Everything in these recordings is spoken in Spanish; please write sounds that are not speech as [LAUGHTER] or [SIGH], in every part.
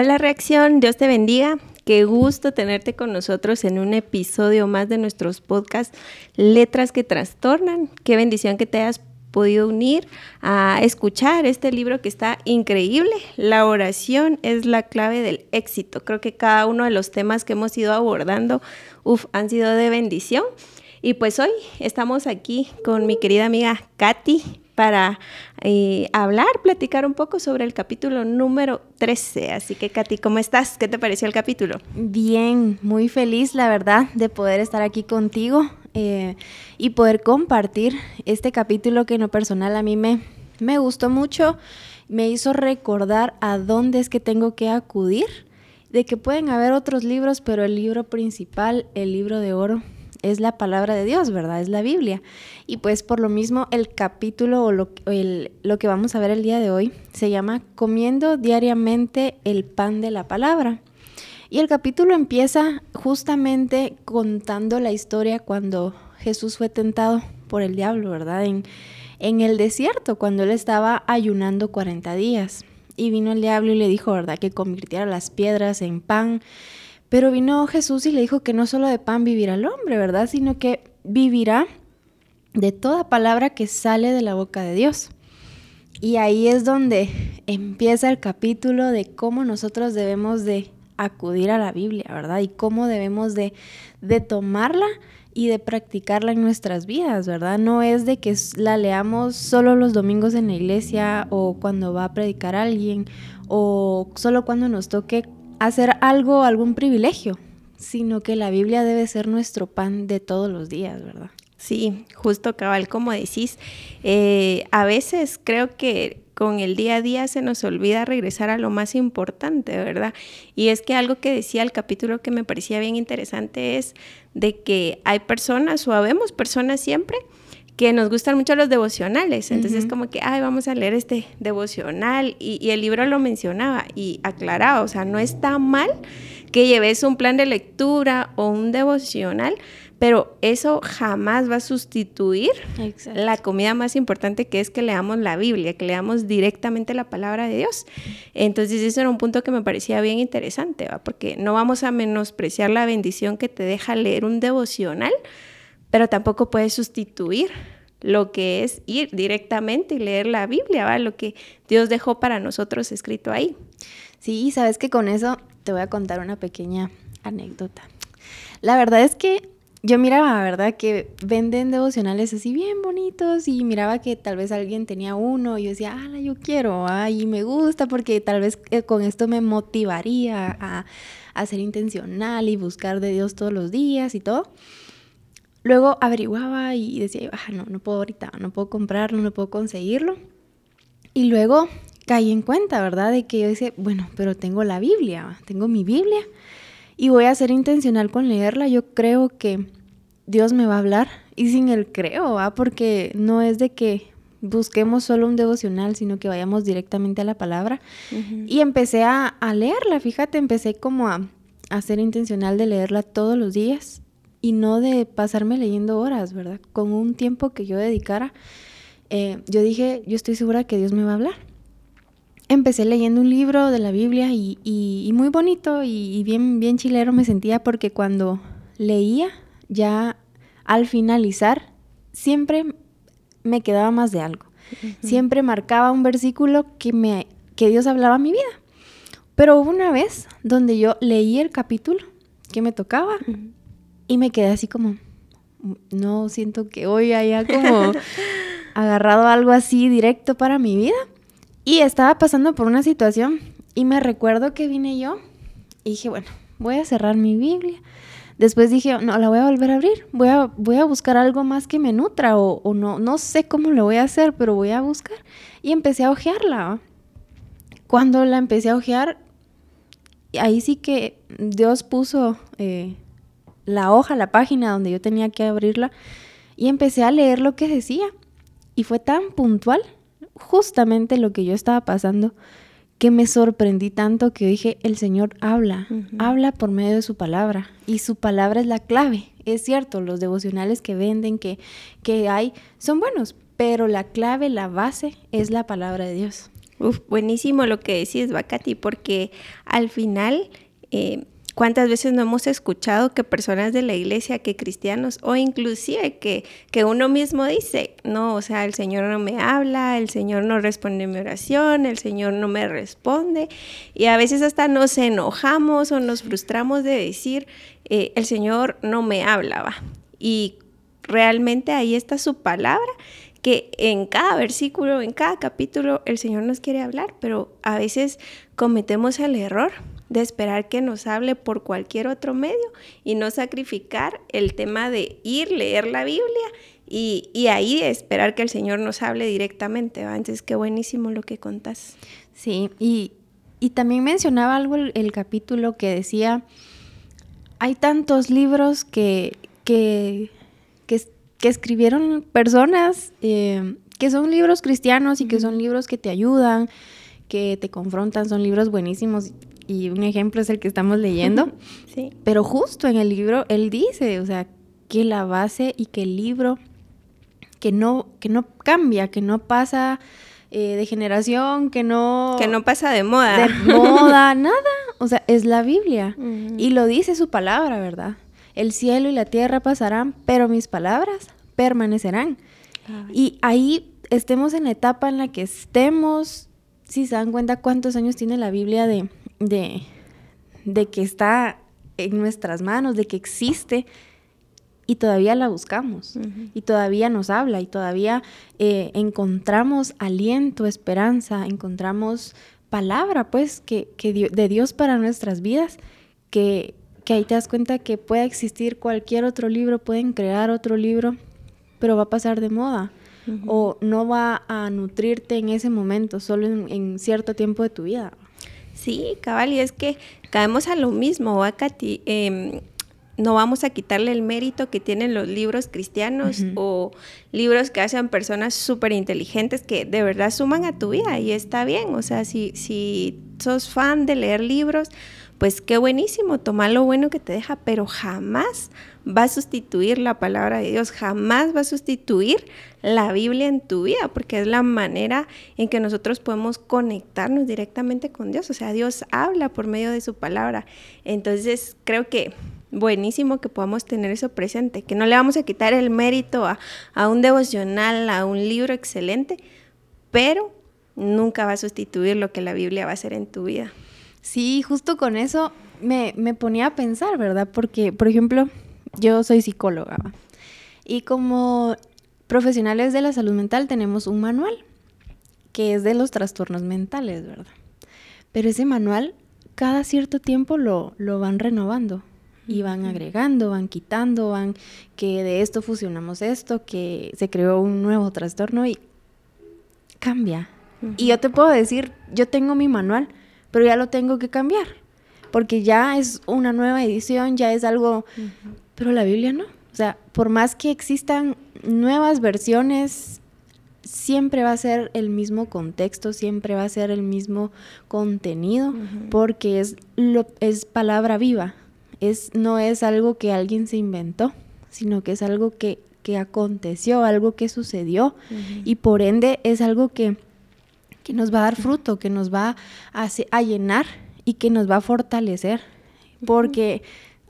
Hola reacción, Dios te bendiga. Qué gusto tenerte con nosotros en un episodio más de nuestros podcasts Letras que Trastornan. Qué bendición que te hayas podido unir a escuchar este libro que está increíble. La oración es la clave del éxito. Creo que cada uno de los temas que hemos ido abordando, uf, han sido de bendición. Y pues hoy estamos aquí con mi querida amiga Katy para eh, hablar, platicar un poco sobre el capítulo número 13. Así que, Katy, ¿cómo estás? ¿Qué te pareció el capítulo? Bien, muy feliz, la verdad, de poder estar aquí contigo eh, y poder compartir este capítulo que en lo personal a mí me, me gustó mucho, me hizo recordar a dónde es que tengo que acudir, de que pueden haber otros libros, pero el libro principal, el libro de oro, es la palabra de Dios, ¿verdad? Es la Biblia. Y pues por lo mismo el capítulo o lo, lo, que vamos a ver el día de hoy se llama Comiendo diariamente el pan de la palabra. Y el capítulo empieza justamente contando la historia cuando Jesús fue tentado por el diablo, ¿verdad? En, en el desierto, cuando él estaba ayunando 40 días. Y vino el diablo y le dijo, ¿verdad? Que convirtiera las piedras en pan pero vino Jesús y le dijo que no solo de pan vivirá el hombre, ¿verdad? Sino que vivirá de toda palabra que sale de la boca de Dios. Y ahí es donde empieza el capítulo de cómo nosotros debemos de acudir a la Biblia, ¿verdad? Y cómo debemos de, de tomarla y de practicarla en nuestras vidas, ¿verdad? No es de que la leamos solo los domingos en la iglesia o cuando va a predicar alguien o solo cuando nos toque hacer algo, algún privilegio, sino que la Biblia debe ser nuestro pan de todos los días, ¿verdad? Sí, justo cabal, como decís, eh, a veces creo que con el día a día se nos olvida regresar a lo más importante, ¿verdad? Y es que algo que decía el capítulo que me parecía bien interesante es de que hay personas o habemos personas siempre que nos gustan mucho los devocionales. Entonces, como que, ay, vamos a leer este devocional. Y, el libro lo mencionaba y aclaraba, o sea, no está mal que lleves un plan de lectura o un devocional, pero eso jamás va a sustituir la comida más importante que es que leamos la Biblia, que leamos directamente la palabra de Dios. Entonces, eso era un punto que me parecía bien interesante, ¿va? porque no vamos a menospreciar la bendición que te deja leer un devocional pero tampoco puede sustituir lo que es ir directamente y leer la Biblia, ¿va? lo que Dios dejó para nosotros escrito ahí. Sí, sabes que con eso te voy a contar una pequeña anécdota. La verdad es que yo miraba, ¿verdad? Que venden devocionales así bien bonitos y miraba que tal vez alguien tenía uno y yo decía, ah, yo quiero, ay, me gusta porque tal vez eh, con esto me motivaría a, a ser intencional y buscar de Dios todos los días y todo. Luego averiguaba y decía, ah, no, no puedo ahorita, no puedo comprarlo, no puedo conseguirlo. Y luego caí en cuenta, ¿verdad? De que yo decía, bueno, pero tengo la Biblia, tengo mi Biblia y voy a ser intencional con leerla. Yo creo que Dios me va a hablar y sin el creo, ¿va? Porque no es de que busquemos solo un devocional, sino que vayamos directamente a la palabra. Y empecé a, a, leerla, fíjate, empecé como a, a ser intencional de leerla todos los días y no de pasarme leyendo horas, ¿verdad? Con un tiempo que yo dedicara, eh, yo dije, yo estoy segura que Dios me va a hablar. Empecé leyendo un libro de la Biblia y, muy bonito y, bien, bien chilero me sentía porque cuando leía, ya al finalizar, siempre me quedaba más de algo. Siempre marcaba un versículo que, me, que Dios hablaba a mi vida. Pero hubo una vez donde yo leí el capítulo que me tocaba y me quedé así como, no siento que hoy haya como [LAUGHS] agarrado algo así directo para mi vida. Y estaba pasando por una situación y me recuerdo que vine yo y dije, bueno, voy a cerrar mi Biblia. Después dije, no, la voy a volver a abrir. Voy a, voy a buscar algo más que me nutra o, o no, no sé cómo lo voy a hacer, pero voy a buscar. Y empecé a ojearla. Cuando la empecé a ojear, ahí sí que Dios puso eh, la hoja, la página donde yo tenía que abrirla y empecé a leer lo que decía. Y fue tan puntual, justamente lo que yo estaba pasando, que me sorprendí tanto que dije, el Señor habla, habla por medio de su palabra. Y su palabra es la clave. Es cierto, los devocionales que venden, que, que hay, son buenos, pero la clave, la base es la palabra de Dios. Uf, buenísimo lo que decís, Bacati, porque al final... Eh, ¿Cuántas veces no hemos escuchado que personas de la iglesia, que cristianos o inclusive que, que uno mismo dice, no, o sea, el Señor no me habla, el Señor no responde mi oración, el Señor no me responde y a veces hasta nos enojamos o nos frustramos de decir, eh, el Señor no me hablaba y realmente ahí está su palabra que en cada versículo, en cada capítulo, el Señor nos quiere hablar, pero a veces cometemos el error de esperar que nos hable por cualquier otro medio y no sacrificar el tema de ir, leer la Biblia y, y ahí esperar que el Señor nos hable directamente. ¿va? Entonces, qué buenísimo lo que contás. Sí, y, y también mencionaba algo el, capítulo que decía, hay tantos libros que, que, que, escribieron personas eh, que son libros cristianos y que son libros que te ayudan, que te confrontan, son libros buenísimos y un ejemplo es el que estamos leyendo. [LAUGHS] sí. Pero justo en el libro él dice, o sea, que la base y que el libro que no, que no cambia, que no pasa eh, de generación, que no... Que no pasa de moda. De moda, [LAUGHS] nada. O sea, es la Biblia. Y lo dice su palabra, ¿verdad? El cielo y la tierra pasarán, pero mis palabras permanecerán. Y ahí estemos en la etapa en la que estemos, si se dan cuenta cuántos años tiene la Biblia de, de, de que está en nuestras manos, de que existe y todavía la buscamos y todavía nos habla y todavía eh, encontramos aliento, esperanza, encontramos palabra pues que, que de Dios para nuestras vidas, que, que ahí te das cuenta que puede existir cualquier otro libro, pueden crear otro libro, pero va a pasar de moda. O no va a nutrirte en ese momento, solo en cierto tiempo de tu vida. Sí, cabal, y es que caemos a lo mismo, ¿va, Katy? Em, no vamos a quitarle el mérito que tienen los libros cristianos o libros que hacen personas súper inteligentes que de verdad suman a tu vida y está bien. O sea, si, si sos fan de leer libros, pues qué buenísimo, toma lo bueno que te deja, pero jamás va a sustituir la palabra de Dios, jamás va a sustituir la Biblia en tu vida, porque es la manera en que nosotros podemos conectarnos directamente con Dios, o sea, Dios habla por medio de su palabra. Entonces, creo que buenísimo que podamos tener eso presente, que no le vamos a quitar el mérito a, a un devocional, a un libro excelente, pero nunca va a sustituir lo que la Biblia va a hacer en tu vida. Sí, justo con eso me, ponía a pensar, ¿verdad? Porque, por ejemplo, yo soy psicóloga y como profesionales de la salud mental tenemos un manual que es de los trastornos mentales, ¿verdad? Pero ese manual cada cierto tiempo lo, lo van renovando y van agregando, van quitando, van que de esto fusionamos esto, que se creó un nuevo trastorno y cambia. Y yo te puedo decir, yo tengo mi manual, pero ya lo tengo que cambiar, porque ya es una nueva edición, ya es algo, pero la Biblia no. O sea, por más que existan nuevas versiones, siempre va a ser el mismo contexto, siempre va a ser el mismo contenido, porque es, lo, es palabra viva, es, no es algo que alguien se inventó, sino que es algo que, que aconteció, algo que sucedió, y por ende es algo que que nos va a dar fruto, que nos va a, a llenar y que nos va a fortalecer. Porque,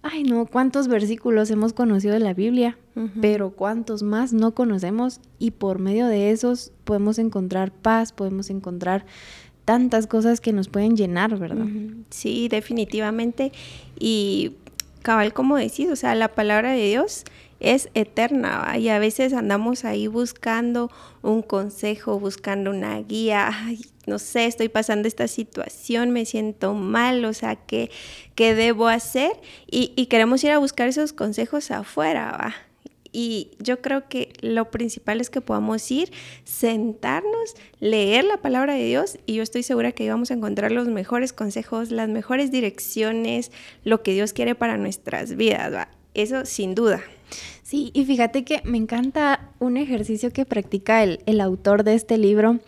ay no, cuántos versículos hemos conocido de la Biblia, pero cuántos más no conocemos y por medio de esos podemos encontrar paz, podemos encontrar tantas cosas que nos pueden llenar, ¿verdad? Sí, definitivamente. Y cabal, como decís, o sea, la palabra de Dios es eterna y a veces andamos ahí buscando un consejo, buscando una guía, no sé, estoy pasando esta situación, me siento mal, o sea, ¿qué, qué debo hacer? Y, queremos ir a buscar esos consejos afuera, ¿va? Y yo creo que lo principal es que podamos ir, sentarnos, leer la palabra de Dios y yo estoy segura que ahí vamos a encontrar los mejores consejos, las mejores direcciones, lo que Dios quiere para nuestras vidas. Eso sin duda. Sí, y fíjate que me encanta un ejercicio que practica el, el autor de este libro,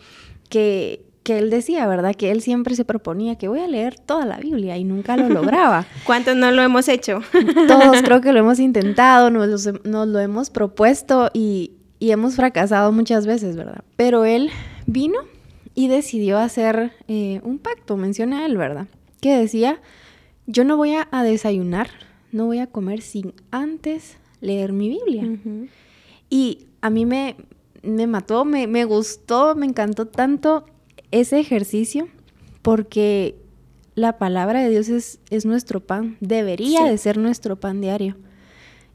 que, que él decía, ¿verdad? Que él siempre se proponía que voy a leer toda la Biblia y nunca lo [LAUGHS] lograba. ¿Cuántos no lo hemos hecho? [LAUGHS] Todos creo que lo hemos intentado, nos, nos lo hemos propuesto y, y, hemos fracasado muchas veces, ¿verdad? Pero él vino y decidió hacer eh, un pacto, menciona él, ¿verdad? Que decía, yo no voy a, desayunar, no voy a comer sin antes leer mi Biblia. Y a mí me, me mató, me, me, gustó, me encantó tanto ese ejercicio porque la palabra de Dios es, es nuestro pan, debería de ser nuestro pan diario.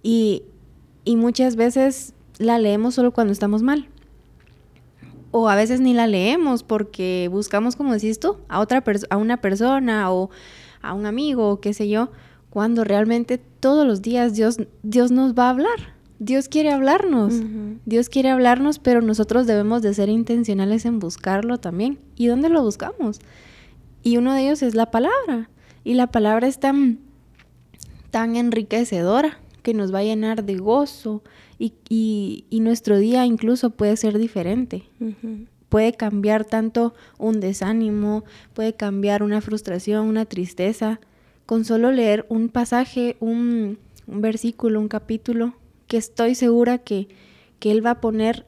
Y, y muchas veces la leemos solo cuando estamos mal. O a veces ni la leemos porque buscamos, como decís tú, a, otra a una persona o a un amigo o qué sé yo, cuando realmente todos los días Dios, Dios nos va a hablar. Dios quiere hablarnos, Dios quiere hablarnos, pero nosotros debemos de ser intencionales en buscarlo también. ¿Y dónde lo buscamos? Y uno de ellos es la palabra. Y la palabra es tan, tan enriquecedora que nos va a llenar de gozo y, y, nuestro día incluso puede ser diferente. Puede cambiar tanto un desánimo, puede cambiar una frustración, una tristeza, con solo leer un pasaje, un, un versículo, un capítulo, que estoy segura que, que Él va a poner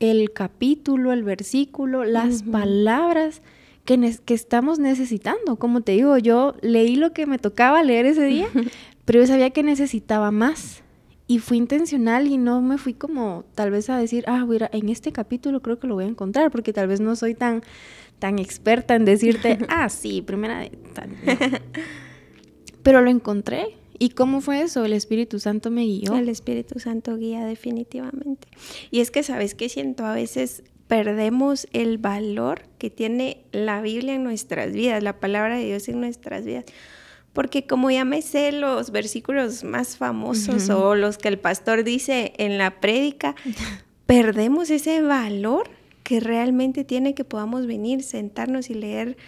el capítulo, el versículo, las palabras que, estamos necesitando. Como te digo, yo leí lo que me tocaba leer ese día, [LAUGHS] pero yo sabía que necesitaba más. Y fui intencional y no me fui como tal vez a decir, ah, mira, en este capítulo creo que lo voy a encontrar, porque tal vez no soy tan, tan experta en decirte, [LAUGHS] ah, sí, primera de tal. [LAUGHS] Pero lo encontré. ¿Y cómo fue eso? El Espíritu Santo me guió. El Espíritu Santo guía definitivamente. Y es que, ¿sabes qué siento? A veces perdemos el valor que tiene la Biblia en nuestras vidas, la palabra de Dios en nuestras vidas. Porque como ya me sé los versículos más famosos o los que el pastor dice en la prédica, perdemos ese valor que realmente tiene que podamos venir, sentarnos y leer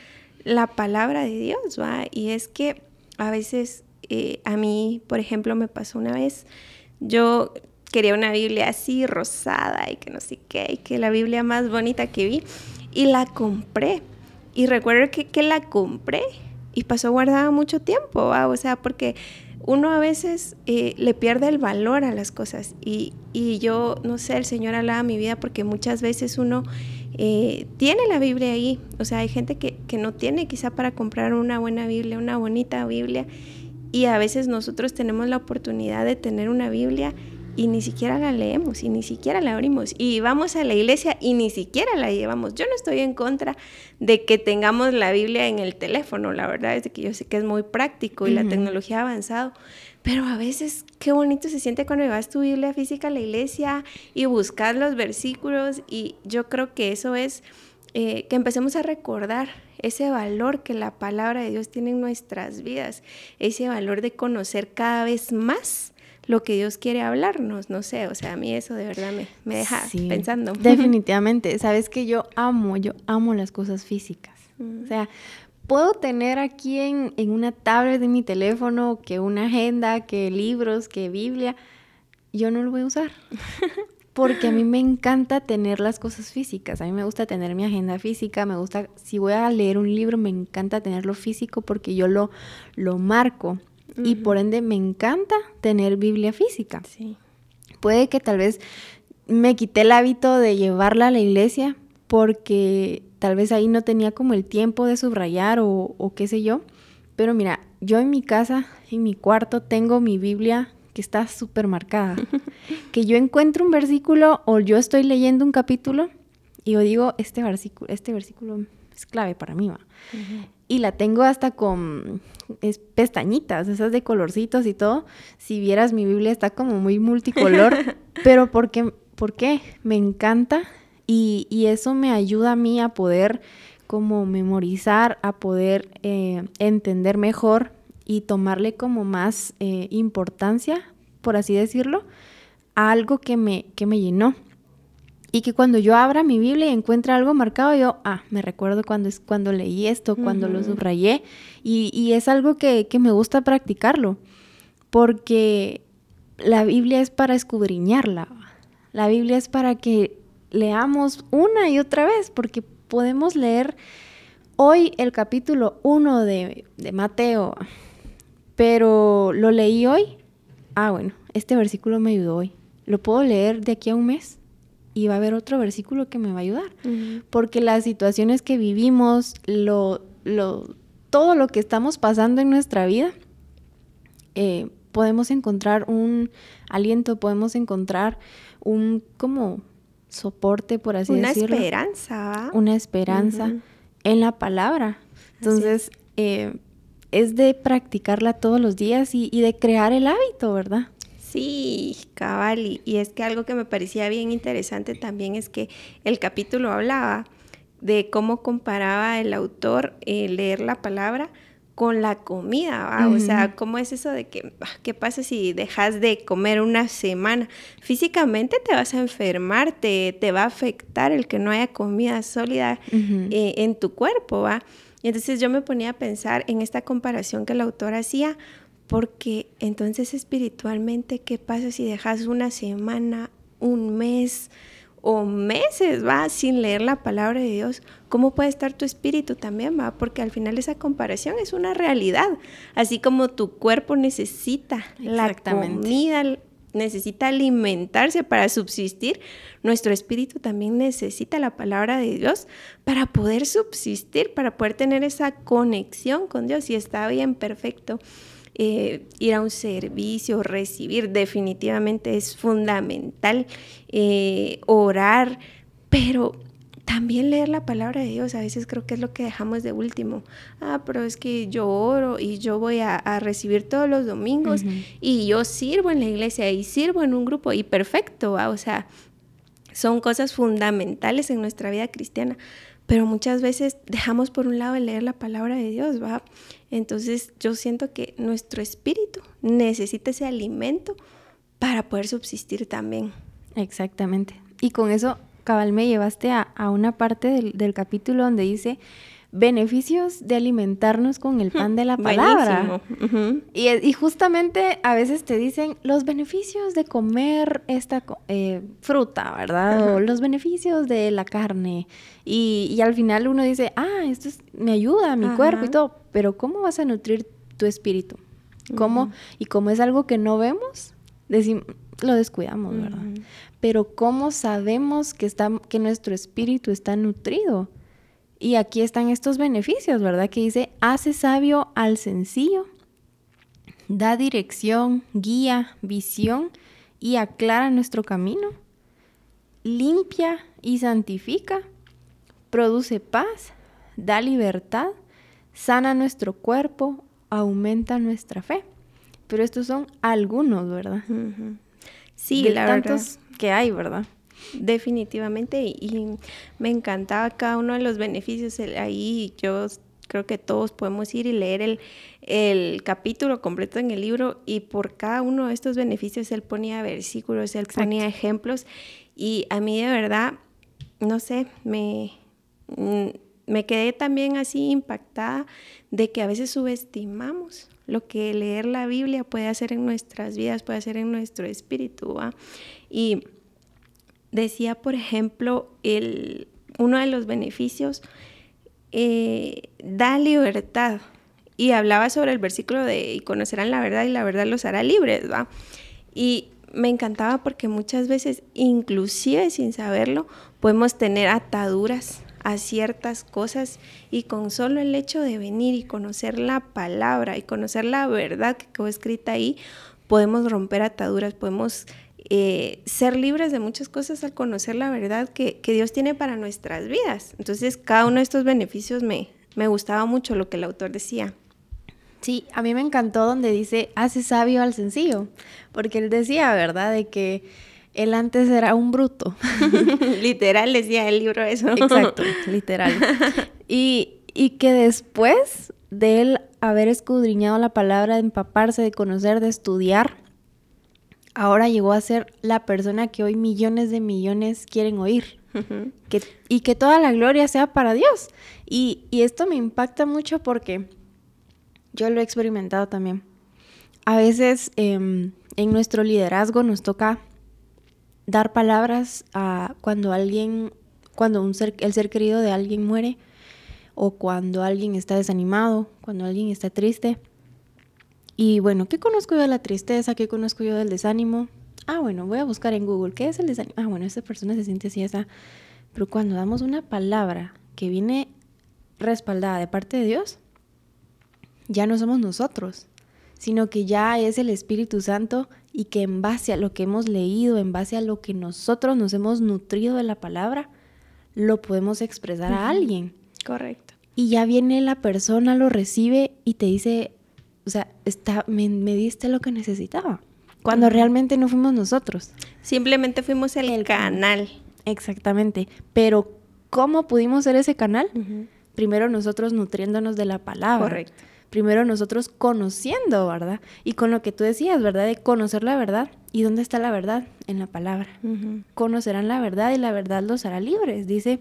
la palabra de Dios, ¿va? Y es que a veces eh, a mí, por ejemplo, me pasó una vez, yo quería una Biblia así rosada y que no sé qué, y que la Biblia más bonita que vi. Y la compré. Y recuerdo que, que la compré y pasó guardada mucho tiempo, o sea, porque uno a veces eh, le pierde el valor a las cosas. Y, y, yo, no sé, el Señor alaba mi vida porque muchas veces uno eh, tiene la Biblia ahí. O sea, hay gente que, que no tiene quizá para comprar una buena Biblia, una bonita Biblia. Y a veces nosotros tenemos la oportunidad de tener una Biblia y ni siquiera la leemos y ni siquiera la abrimos y vamos a la iglesia y ni siquiera la llevamos. Yo no estoy en contra de que tengamos la Biblia en el teléfono, la verdad es que yo sé que es muy práctico y la tecnología ha avanzado, pero a veces qué bonito se siente cuando llevas tu Biblia física a la iglesia y buscas los versículos y yo creo que eso es eh, que empecemos a recordar ese valor que la palabra de Dios tiene en nuestras vidas, ese valor de conocer cada vez más lo que Dios quiere hablarnos, no sé, o sea, a mí eso de verdad me, me deja pensando. Definitivamente, sabes que yo amo, yo amo las cosas físicas, o sea, puedo tener aquí en, en una tablet de mi teléfono que una agenda, que libros, que Biblia, yo no lo voy a usar. [LAUGHS] Porque a mí me encanta tener las cosas físicas. A mí me gusta tener mi agenda física. Me gusta, si voy a leer un libro, me encanta tenerlo físico porque yo lo, lo marco y por ende me encanta tener Biblia física. Sí. Puede que tal vez me quité el hábito de llevarla a la iglesia porque tal vez ahí no tenía como el tiempo de subrayar o, o qué sé yo. Pero mira, yo en mi casa, en mi cuarto, tengo mi Biblia que está súper marcada. [LAUGHS] que yo encuentro un versículo o yo estoy leyendo un capítulo y yo digo, este versículo, este versículo es clave para mí. ¿va? Y la tengo hasta con pestañitas, esas de colorcitos y todo. Si vieras mi Biblia está como muy multicolor, [LAUGHS] pero porque, ¿por qué? Me encanta y, y, eso me ayuda a mí a poder como memorizar, a poder eh, entender mejor y tomarle como más eh, importancia, por así decirlo, a algo que me, que me llenó. Y que cuando yo abra mi Biblia y encuentre algo marcado, yo, ah, me recuerdo cuando, es, cuando leí esto, cuando lo subrayé. Y, y es algo que, que, me gusta practicarlo, porque la Biblia es para escudriñarla. La Biblia es para que leamos una y otra vez, porque podemos leer hoy el capítulo 1 de, de Mateo, pero lo leí hoy. Ah, bueno, este versículo me ayudó hoy. ¿Lo puedo leer de aquí a un mes? y va a haber otro versículo que me va a ayudar. Porque las situaciones que vivimos, lo, lo, todo lo que estamos pasando en nuestra vida, eh, podemos encontrar un aliento, podemos encontrar un como soporte, por así decirlo. Una esperanza. Una esperanza en la palabra. Entonces, eh, es de practicarla todos los días y, de crear el hábito, ¿verdad? Sí, cabal. Y, es que algo que me parecía bien interesante también es que el capítulo hablaba de cómo comparaba el autor eh, leer la palabra con la comida, o sea, ¿cómo es eso de que, ah, qué pasa si dejas de comer una semana? Físicamente te vas a enfermar, te, va a afectar el que no haya comida sólida eh, en tu cuerpo, ¿va? Y entonces yo me ponía a pensar en esta comparación que el autor hacía, porque entonces espiritualmente, ¿qué pasa si dejas una semana, un mes o meses, va, sin leer la palabra de Dios? ¿Cómo puede estar tu espíritu también, va? Porque al final esa comparación es una realidad. Así como tu cuerpo necesita la comida, necesita alimentarse para subsistir, nuestro espíritu también necesita la palabra de Dios para poder subsistir, para poder tener esa conexión con Dios. Y está bien, perfecto. Eh, ir a un servicio, recibir, definitivamente es fundamental. Eh, orar, pero también leer la palabra de Dios, a veces creo que es lo que dejamos de último. Ah, pero es que yo oro y yo voy a, recibir todos los domingos y yo sirvo en la iglesia y sirvo en un grupo y perfecto, o sea, son cosas fundamentales en nuestra vida cristiana, pero muchas veces dejamos por un lado el leer la palabra de Dios, ¿va? Entonces yo siento que nuestro espíritu necesita ese alimento para poder subsistir también. Exactamente. Y con eso cabal me llevaste a, una parte del, capítulo donde dice beneficios de alimentarnos con el pan de la [LAUGHS] palabra. y, justamente a veces te dicen los beneficios de comer esta eh, fruta, ¿verdad? O los beneficios de la carne. Y, al final uno dice, ah, esto me ayuda a mi cuerpo y todo, pero ¿cómo vas a nutrir tu espíritu? ¿Cómo? Y como es algo que no vemos, lo descuidamos, ¿verdad? pero ¿cómo sabemos que, está, que nuestro espíritu está nutrido? Y aquí están estos beneficios, ¿verdad? Que dice, hace sabio al sencillo, da dirección, guía, visión y aclara nuestro camino, limpia y santifica, produce paz, da libertad, sana nuestro cuerpo, aumenta nuestra fe. Pero estos son algunos, ¿verdad? Sí, la tantos que hay, ¿verdad? Definitivamente, y, me encantaba cada uno de los beneficios. ahí yo creo que todos podemos ir y leer el, capítulo completo en el libro y por cada uno de estos beneficios él ponía versículos, él ponía ejemplos y a mí de verdad, no sé, me, mm, me quedé también así impactada de que a veces subestimamos lo que leer la Biblia puede hacer en nuestras vidas, puede hacer en nuestro espíritu. Y decía, por ejemplo, el, uno de los beneficios eh, da libertad. Y hablaba sobre el versículo de y conocerán la verdad y la verdad los hará libres, ¿va? Y me encantaba porque muchas veces, inclusive sin saberlo, podemos tener ataduras a ciertas cosas y con solo el hecho de venir y conocer la palabra y conocer la verdad que quedó escrita ahí, podemos romper ataduras, podemos eh, ser libres de muchas cosas al conocer la verdad que, Dios tiene para nuestras vidas. Entonces, cada uno de estos beneficios me, me gustaba mucho lo que el autor decía. Sí, a mí me encantó donde dice, hace sabio al sencillo, porque él decía, ¿verdad? De que él antes era un bruto. [LAUGHS] literal decía el libro eso. Exacto, literal. [LAUGHS] Y, y que después de él haber escudriñado la palabra, de empaparse, de conocer, de estudiar, ahora llegó a ser la persona que hoy millones de millones quieren oír. que, y que toda la gloria sea para Dios. Y, y esto me impacta mucho porque yo lo he experimentado también. A veces em, en nuestro liderazgo nos toca dar palabras a cuando alguien, cuando un ser, el ser querido de alguien muere, o cuando alguien está desanimado, cuando alguien está triste. Y bueno, ¿qué conozco yo de la tristeza? ¿Qué conozco yo del desánimo? ah, bueno, voy a buscar en Google, ¿qué es el desánimo? Ah, bueno, esta persona se siente así, esa. Pero cuando damos una palabra que viene respaldada de parte de Dios, ya no somos nosotros, sino que ya es el Espíritu Santo y que en base a lo que hemos leído, en base a lo que nosotros nos hemos nutrido de la palabra, lo podemos expresar a alguien. Correcto. Y ya viene la persona, lo recibe y te dice, o sea, está, me, diste lo que necesitaba. Cuando realmente no fuimos nosotros. Simplemente fuimos el, canal. Exactamente. Pero, ¿cómo pudimos ser ese canal? Primero nosotros nutriéndonos de la palabra. Correcto. Primero nosotros conociendo, ¿verdad? Y con lo que tú decías, ¿verdad? De conocer la verdad. ¿Y dónde está la verdad? En la palabra. Conocerán la verdad y la verdad los hará libres. Dice,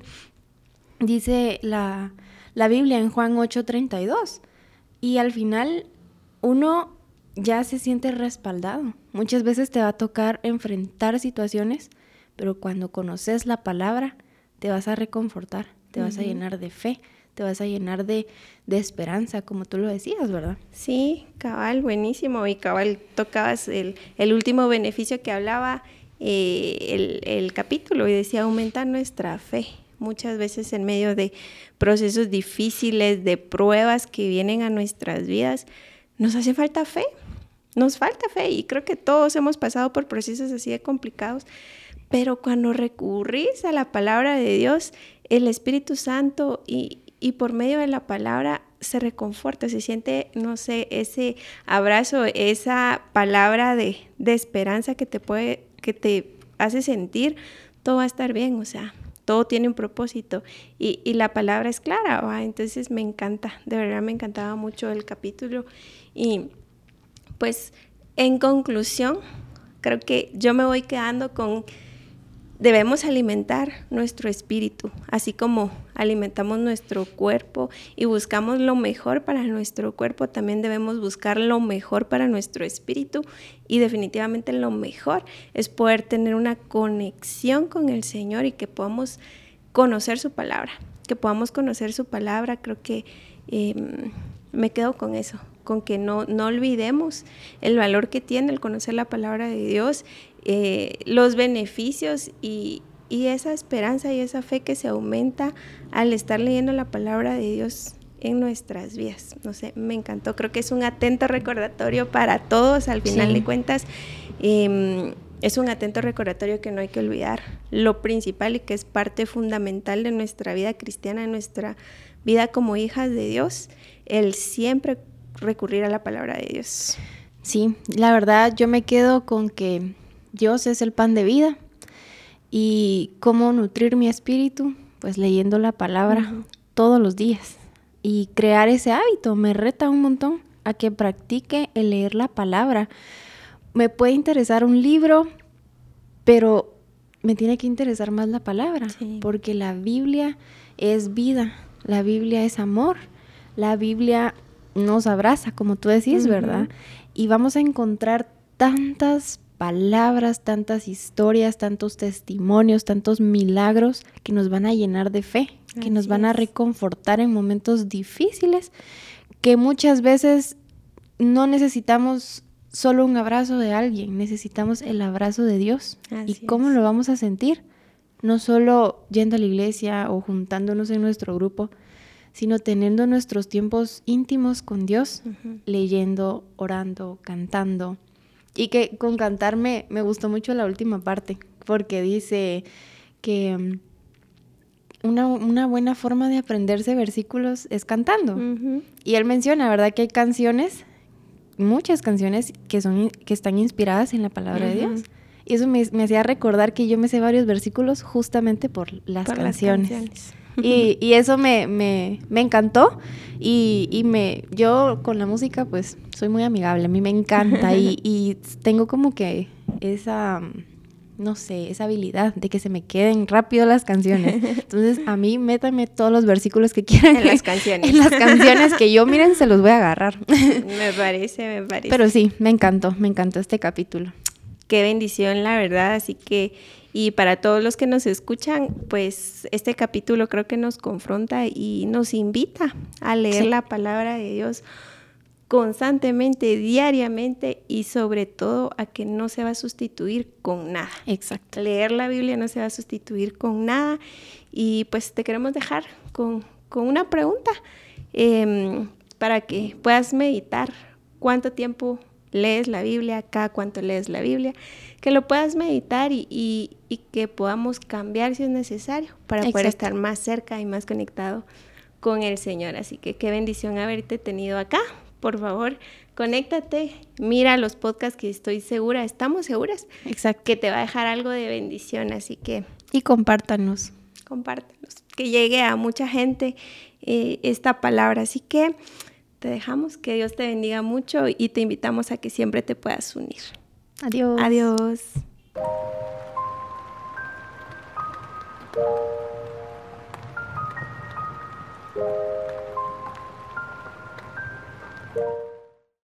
dice la, la Biblia en Juan 8:32. Y al final uno ya se siente respaldado. Muchas veces te va a tocar enfrentar situaciones, pero cuando conoces la palabra, te vas a reconfortar, te vas a llenar de fe, te vas a llenar de, esperanza, como tú lo decías, ¿verdad? Sí, cabal, buenísimo. Y cabal, tocabas el, último beneficio que hablaba eh, el, el capítulo y decía, aumenta nuestra fe. Muchas veces en medio de procesos difíciles, de pruebas que vienen a nuestras vidas, nos hace falta fe, nos falta fe y creo que todos hemos pasado por procesos así de complicados, pero cuando recurrís a la palabra de Dios, el Espíritu Santo y, por medio de la palabra se reconforta, se siente, no sé, ese abrazo, esa palabra de, esperanza que te puede, que te hace sentir, todo va a estar bien, o sea, todo tiene un propósito y, la palabra es clara, entonces me encanta, de verdad me encantaba mucho el capítulo y pues en conclusión, creo que yo me voy quedando con, debemos alimentar nuestro espíritu, así como alimentamos nuestro cuerpo y buscamos lo mejor para nuestro cuerpo, también debemos buscar lo mejor para nuestro espíritu y definitivamente lo mejor es poder tener una conexión con el Señor y que podamos conocer su palabra, que podamos conocer su palabra, creo que em, me quedo con eso, con que no, no olvidemos el valor que tiene el conocer la palabra de Dios, eh, los beneficios y, esa esperanza y esa fe que se aumenta al estar leyendo la palabra de Dios en nuestras vidas. No sé, me encantó. Creo que es un atento recordatorio para todos, al final de cuentas. Em, es un atento recordatorio que no hay que olvidar. Lo principal y que es parte fundamental de nuestra vida cristiana, de nuestra vida como hijas de Dios, el siempre recurrir a la palabra de Dios. Sí, la verdad yo me quedo con que Dios es el pan de vida. Y cómo nutrir mi espíritu, pues leyendo la palabra todos los días. Y crear ese hábito me reta un montón a que practique el leer la palabra. Me puede interesar un libro, pero me tiene que interesar más la palabra, porque la Biblia es vida, la Biblia es amor, la Biblia nos abraza, como tú decís, ¿verdad? Y vamos a encontrar tantas palabras, tantas historias, tantos testimonios, tantos milagros que nos van a llenar de fe, que nos van a reconfortar en momentos difíciles, que muchas veces no necesitamos solo un abrazo de alguien, necesitamos el abrazo de Dios. ¿Y cómo lo vamos a sentir? No solo yendo a la iglesia o juntándonos en nuestro grupo, sino teniendo nuestros tiempos íntimos con Dios, leyendo, orando, cantando. Y que con cantar me, gustó mucho la última parte, porque dice que mm, una, buena forma de aprenderse versículos es cantando. Y él menciona, ¿verdad? Que hay canciones, muchas canciones que, son, que están inspiradas en la palabra de Dios. Y eso me, hacía recordar que yo me sé varios versículos justamente por las canciones. Y, eso me, me, me encantó. Y, y, me, yo con la música, pues, soy muy amigable. A mí me encanta. y, [LAUGHS] y tengo como que esa no sé, esa habilidad de que se me queden rápido las canciones. [LAUGHS] Entonces, a mí métame todos los versículos que quieran. En las [LAUGHS] canciones. En las canciones que yo, miren, se los voy a agarrar. me parece, me parece. Pero sí, me encantó, me encantó este capítulo. Qué bendición, la verdad. Así que y para todos los que nos escuchan, pues este capítulo creo que nos confronta y nos invita a leer la palabra de Dios constantemente, diariamente y sobre todo a que no se va a sustituir con nada. Exacto. Leer la Biblia no se va a sustituir con nada y pues te queremos dejar con, una pregunta em, para que puedas meditar cuánto tiempo lees la Biblia, cada cuánto lees la Biblia, que lo puedas meditar y, que podamos cambiar si es necesario para poder estar más cerca y más conectado con el Señor. Así que qué bendición haberte tenido acá por favor, conéctate, mira los podcasts que estoy segura, estamos seguras, Exacto. que te va a dejar algo de bendición, así que... Y compártanos. Compártanos, que llegue a mucha gente eh, esta palabra. Así que te dejamos, que Dios te bendiga mucho y te invitamos a que siempre te puedas unir. Adiós. Adiós.